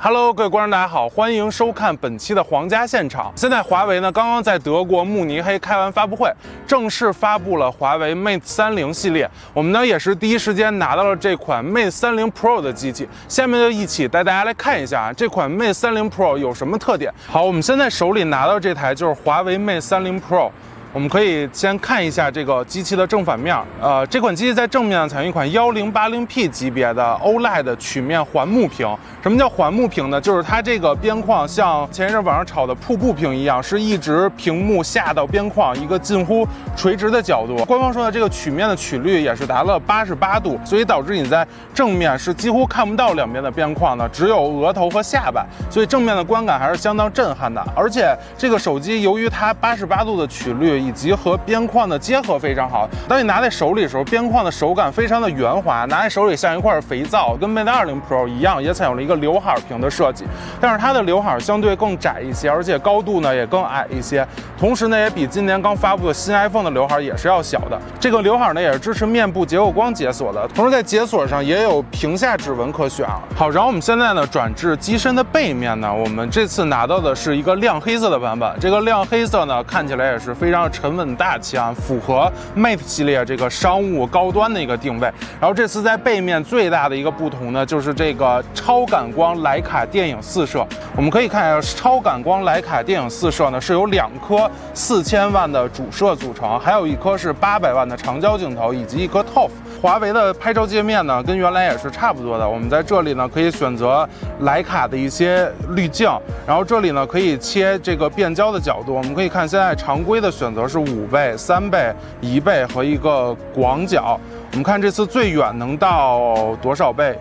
Hello，各位观众，大家好，欢迎收看本期的皇家现场。现在华为呢刚刚在德国慕尼黑开完发布会，正式发布了华为 Mate 三零系列。我们呢也是第一时间拿到了这款 Mate 三零 Pro 的机器。下面就一起带大家来看一下这款 Mate 三零 Pro 有什么特点。好，我们现在手里拿到这台就是华为 Mate 三零 Pro。我们可以先看一下这个机器的正反面。呃，这款机器在正面采用一款幺零八零 P 级别的 OLED 曲面环幕屏。什么叫环幕屏呢？就是它这个边框像前一阵网上炒的瀑布屏一样，是一直屏幕下到边框一个近乎垂直的角度。官方说的这个曲面的曲率也是达了八十八度，所以导致你在正面是几乎看不到两边的边框的，只有额头和下巴。所以正面的观感还是相当震撼的。而且这个手机由于它八十八度的曲率。以及和边框的结合非常好。当你拿在手里的时候，边框的手感非常的圆滑，拿在手里像一块肥皂。跟 Mate 20 Pro 一样，也采用了一个刘海屏的设计，但是它的刘海相对更窄一些，而且高度呢也更矮一些。同时呢，也比今年刚发布的新 iPhone 的刘海也是要小的。这个刘海呢也是支持面部结构光解锁的，同时在解锁上也有屏下指纹可选。好，然后我们现在呢转至机身的背面呢，我们这次拿到的是一个亮黑色的版本。这个亮黑色呢看起来也是非常。沉稳大气啊，符合 Mate 系列这个商务高端的一个定位。然后这次在背面最大的一个不同呢，就是这个超感光徕卡电影四摄。我们可以看一下，超感光徕卡电影四摄呢是由两颗四千万的主摄组成，还有一颗是八百万的长焦镜头，以及一颗 TOF。华为的拍照界面呢，跟原来也是差不多的。我们在这里呢可以选择徕卡的一些滤镜，然后这里呢可以切这个变焦的角度。我们可以看现在常规的选择是五倍、三倍、一倍和一个广角。我们看这次最远能到多少倍？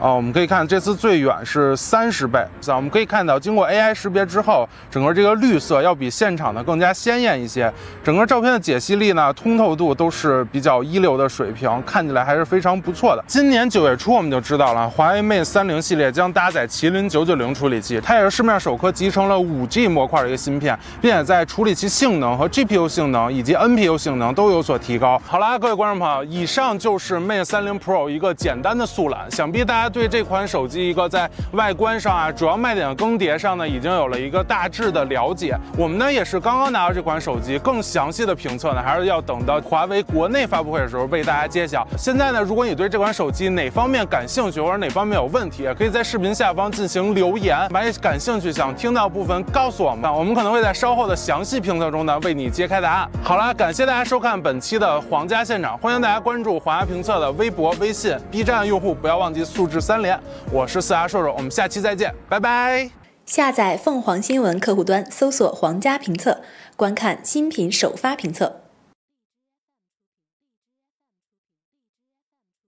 啊，我们可以看这次最远是三十倍。啊，我们可以看到，经过 AI 识别之后，整个这个绿色要比现场的更加鲜艳一些。整个照片的解析力呢，通透度都是比较一流的水平，看起来还是非常不错的。今年九月初我们就知道了，华为 Mate 三零系列将搭载麒麟九九零处理器，它也是市面首颗集成了五 G 模块的一个芯片，并且在处理器性能和 GPU 性能以及 NPU 性能都有所提高。好啦，各位观众朋友，以上就是 Mate 三零 Pro 一个简单的速览，想必大家。对这款手机一个在外观上啊，主要卖点的更迭上呢，已经有了一个大致的了解。我们呢也是刚刚拿到这款手机，更详细的评测呢，还是要等到华为国内发布会的时候为大家揭晓。现在呢，如果你对这款手机哪方面感兴趣，或者哪方面有问题，也可以在视频下方进行留言，把你感兴趣想听到部分告诉我们，我们可能会在稍后的详细评测中呢为你揭开答案。好了，感谢大家收看本期的皇家现场，欢迎大家关注皇家评测的微博、微信、B 站用户，不要忘记素质。三连，我是四牙兽兽，我们下期再见，拜拜。下载凤凰新闻客户端，搜索“皇家评测”，观看新品首发评测。